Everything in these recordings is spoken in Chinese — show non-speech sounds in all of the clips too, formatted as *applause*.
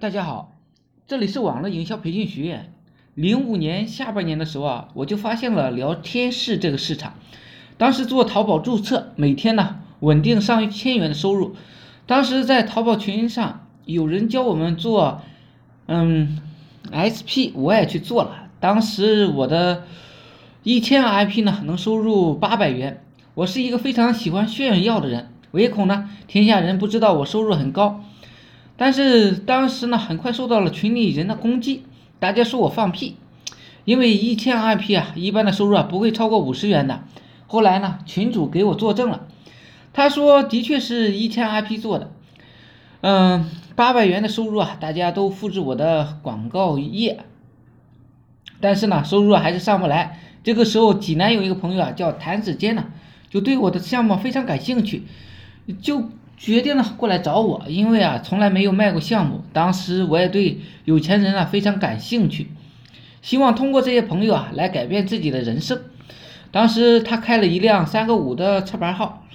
大家好，这里是网络营销培训学院。零五年下半年的时候啊，我就发现了聊天室这个市场。当时做淘宝注册，每天呢稳定上千元的收入。当时在淘宝群上有人教我们做，嗯，SP 我也去做了。当时我的一千 IP 呢能收入八百元。我是一个非常喜欢炫耀的人，唯恐呢天下人不知道我收入很高。但是当时呢，很快受到了群里人的攻击，大家说我放屁，因为一千 IP 啊，一般的收入啊不会超过五十元的。后来呢，群主给我作证了，他说的确是一千 IP 做的，嗯，八百元的收入啊，大家都复制我的广告页，但是呢，收入还是上不来。这个时候，济南有一个朋友啊，叫谭子坚呢，就对我的项目非常感兴趣，就。决定了过来找我，因为啊从来没有卖过项目。当时我也对有钱人啊非常感兴趣，希望通过这些朋友啊来改变自己的人生。当时他开了一辆三个五的车牌号，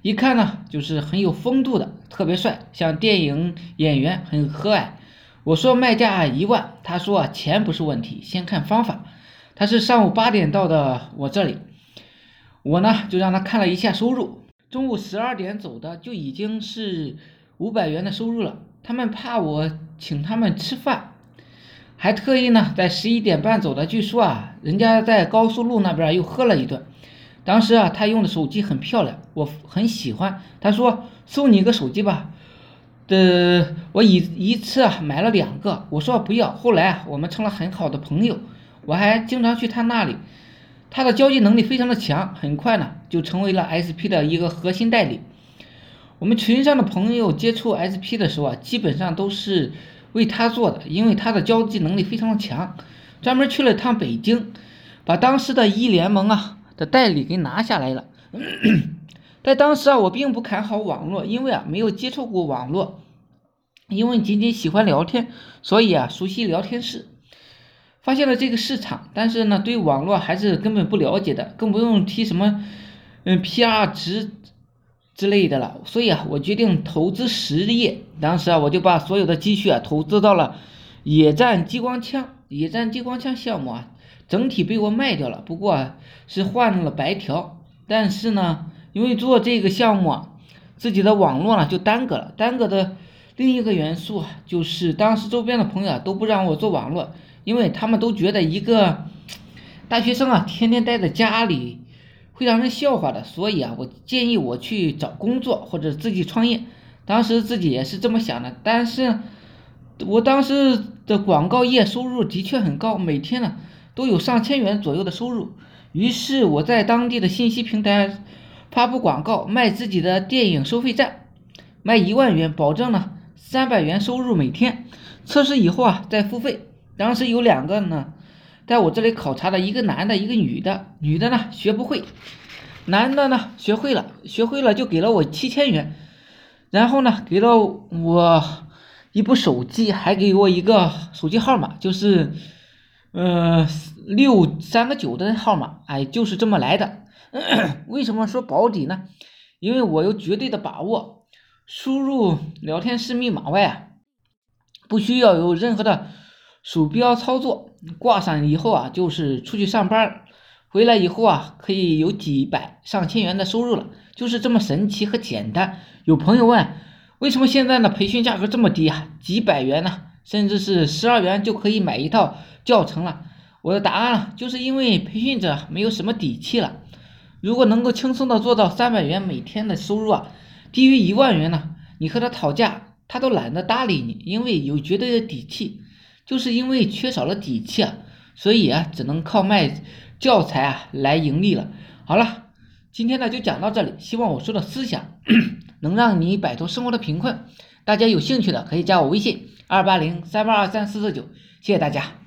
一看呢就是很有风度的，特别帅，像电影演员，很和蔼。我说卖价一万，他说钱不是问题，先看方法。他是上午八点到的我这里，我呢就让他看了一下收入。中午十二点走的就已经是五百元的收入了。他们怕我请他们吃饭，还特意呢在十一点半走的。据说啊，人家在高速路那边又喝了一顿。当时啊，他用的手机很漂亮，我很喜欢。他说送你一个手机吧，的我一一次啊买了两个。我说不要。后来啊，我们成了很好的朋友，我还经常去他那里。他的交际能力非常的强，很快呢就成为了 SP 的一个核心代理。我们群上的朋友接触 SP 的时候啊，基本上都是为他做的，因为他的交际能力非常的强。专门去了趟北京，把当时的一联盟啊的代理给拿下来了。*coughs* 在当时啊，我并不看好网络，因为啊没有接触过网络，因为仅仅喜欢聊天，所以啊熟悉聊天室。发现了这个市场，但是呢，对网络还是根本不了解的，更不用提什么，嗯，PR 值之类的了。所以啊，我决定投资实业。当时啊，我就把所有的积蓄啊投资到了野战激光枪。野战激光枪项目啊，整体被我卖掉了，不过是换了白条。但是呢，因为做这个项目啊，自己的网络呢就耽搁了。耽搁的另一个元素啊，就是当时周边的朋友啊都不让我做网络。因为他们都觉得一个大学生啊，天天待在家里会让人笑话的，所以啊，我建议我去找工作或者自己创业。当时自己也是这么想的，但是我当时的广告业收入的确很高，每天呢都有上千元左右的收入。于是我在当地的信息平台发布广告，卖自己的电影收费站，卖一万元，保证呢三百元收入每天。测试以后啊，再付费。当时有两个呢，在我这里考察的一个男的，一个女的。女的呢学不会，男的呢学会了，学会了就给了我七千元，然后呢给了我一部手机，还给我一个手机号码，就是呃六三个九的号码。哎，就是这么来的。*coughs* 为什么说保底呢？因为我有绝对的把握，输入聊天室密码外啊，不需要有任何的。鼠标操作挂上以后啊，就是出去上班，回来以后啊，可以有几百上千元的收入了，就是这么神奇和简单。有朋友问，为什么现在的培训价格这么低啊？几百元呢，甚至是十二元就可以买一套教程了。我的答案啊，就是因为培训者没有什么底气了。如果能够轻松的做到三百元每天的收入啊，低于一万元呢，你和他讨价，他都懒得搭理你，因为有绝对的底气。就是因为缺少了底气啊，所以啊，只能靠卖教材啊来盈利了。好了，今天呢就讲到这里，希望我说的思想 *coughs* 能让你摆脱生活的贫困。大家有兴趣的可以加我微信二八零三八二三四四九，谢谢大家。